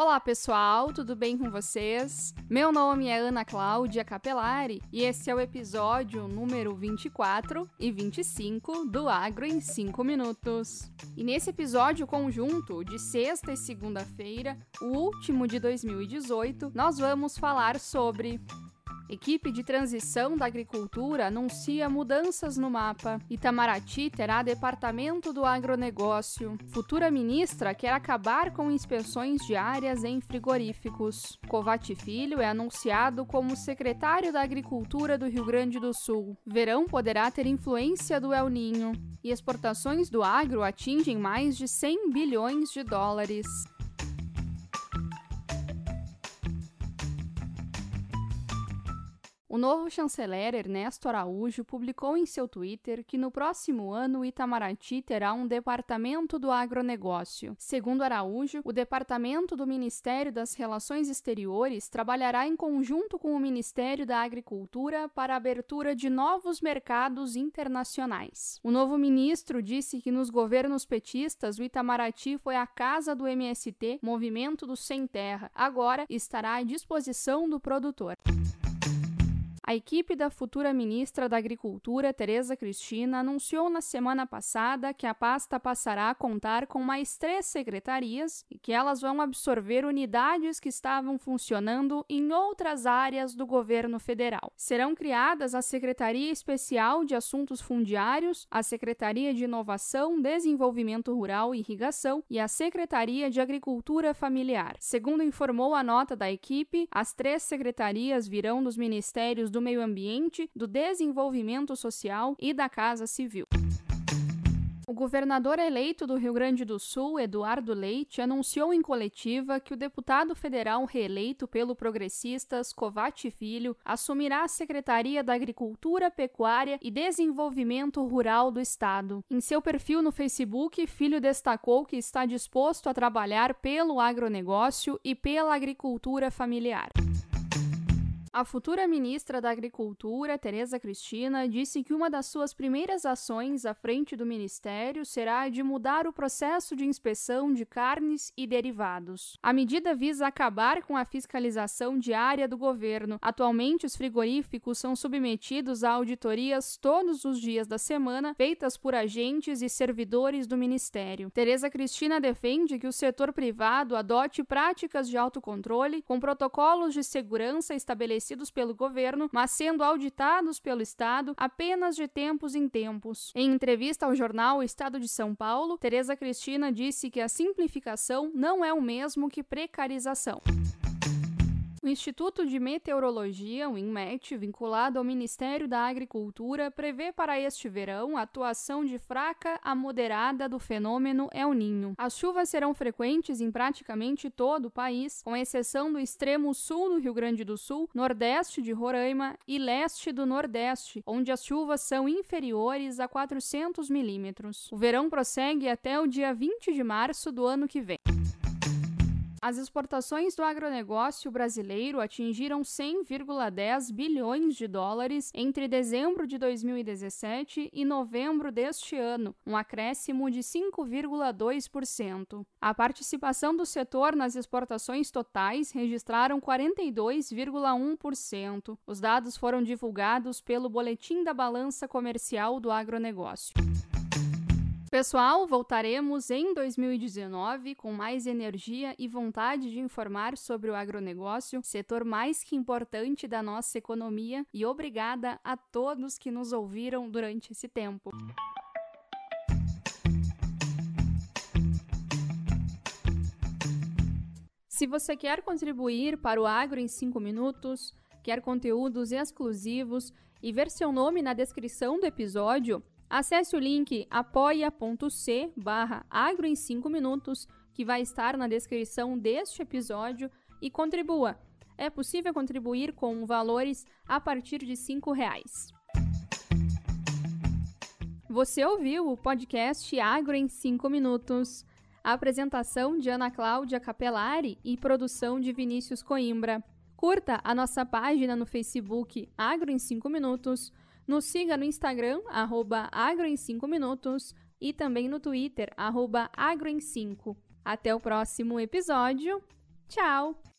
Olá pessoal, tudo bem com vocês? Meu nome é Ana Cláudia Capelari e esse é o episódio número 24 e 25 do Agro em 5 Minutos. E nesse episódio conjunto de sexta e segunda-feira, o último de 2018, nós vamos falar sobre Equipe de transição da agricultura anuncia mudanças no mapa. Itamaraty terá departamento do agronegócio. Futura ministra quer acabar com inspeções diárias em frigoríficos. Covate Filho é anunciado como secretário da Agricultura do Rio Grande do Sul. Verão poderá ter influência do El Ninho. E exportações do agro atingem mais de 100 bilhões de dólares. O novo chanceler Ernesto Araújo publicou em seu Twitter que no próximo ano o Itamaraty terá um departamento do agronegócio. Segundo Araújo, o departamento do Ministério das Relações Exteriores trabalhará em conjunto com o Ministério da Agricultura para a abertura de novos mercados internacionais. O novo ministro disse que nos governos petistas o Itamaraty foi a casa do MST, Movimento do Sem Terra. Agora estará à disposição do produtor. A equipe da futura ministra da Agricultura, Tereza Cristina, anunciou na semana passada que a pasta passará a contar com mais três secretarias e que elas vão absorver unidades que estavam funcionando em outras áreas do governo federal. Serão criadas a Secretaria Especial de Assuntos Fundiários, a Secretaria de Inovação, Desenvolvimento Rural e Irrigação e a Secretaria de Agricultura Familiar. Segundo informou a nota da equipe, as três secretarias virão dos ministérios do do Meio Ambiente, do Desenvolvimento Social e da Casa Civil. O governador eleito do Rio Grande do Sul, Eduardo Leite, anunciou em coletiva que o deputado federal reeleito pelo Progressistas, Covate Filho, assumirá a Secretaria da Agricultura, Pecuária e Desenvolvimento Rural do Estado. Em seu perfil no Facebook, Filho destacou que está disposto a trabalhar pelo agronegócio e pela agricultura familiar. A futura ministra da Agricultura, Tereza Cristina, disse que uma das suas primeiras ações à frente do ministério será a de mudar o processo de inspeção de carnes e derivados. A medida visa acabar com a fiscalização diária do governo. Atualmente, os frigoríficos são submetidos a auditorias todos os dias da semana, feitas por agentes e servidores do ministério. Tereza Cristina defende que o setor privado adote práticas de autocontrole com protocolos de segurança estabelecidos estabelecidos pelo governo, mas sendo auditados pelo Estado apenas de tempos em tempos. Em entrevista ao jornal Estado de São Paulo, Tereza Cristina disse que a simplificação não é o mesmo que precarização. O Instituto de Meteorologia, o INMET, vinculado ao Ministério da Agricultura, prevê para este verão a atuação de fraca a moderada do fenômeno El Ninho. As chuvas serão frequentes em praticamente todo o país, com exceção do extremo sul do Rio Grande do Sul, nordeste de Roraima e leste do Nordeste, onde as chuvas são inferiores a 400 milímetros. O verão prossegue até o dia 20 de março do ano que vem. As exportações do agronegócio brasileiro atingiram 100,10 bilhões de dólares entre dezembro de 2017 e novembro deste ano, um acréscimo de 5,2%. A participação do setor nas exportações totais registraram 42,1%. Os dados foram divulgados pelo Boletim da Balança Comercial do Agronegócio. Pessoal, voltaremos em 2019 com mais energia e vontade de informar sobre o agronegócio, setor mais que importante da nossa economia, e obrigada a todos que nos ouviram durante esse tempo. Se você quer contribuir para o Agro em 5 minutos, quer conteúdos exclusivos e ver seu nome na descrição do episódio, Acesse o link apoia.c barra agro em 5 minutos, que vai estar na descrição deste episódio, e contribua. É possível contribuir com valores a partir de R$ reais. Você ouviu o podcast Agro em 5 minutos. A apresentação de Ana Cláudia Capelari e produção de Vinícius Coimbra. Curta a nossa página no Facebook Agro em 5 minutos nos siga no Instagram, arroba agro em 5 minutos, e também no Twitter, arroba agro em 5. Até o próximo episódio. Tchau!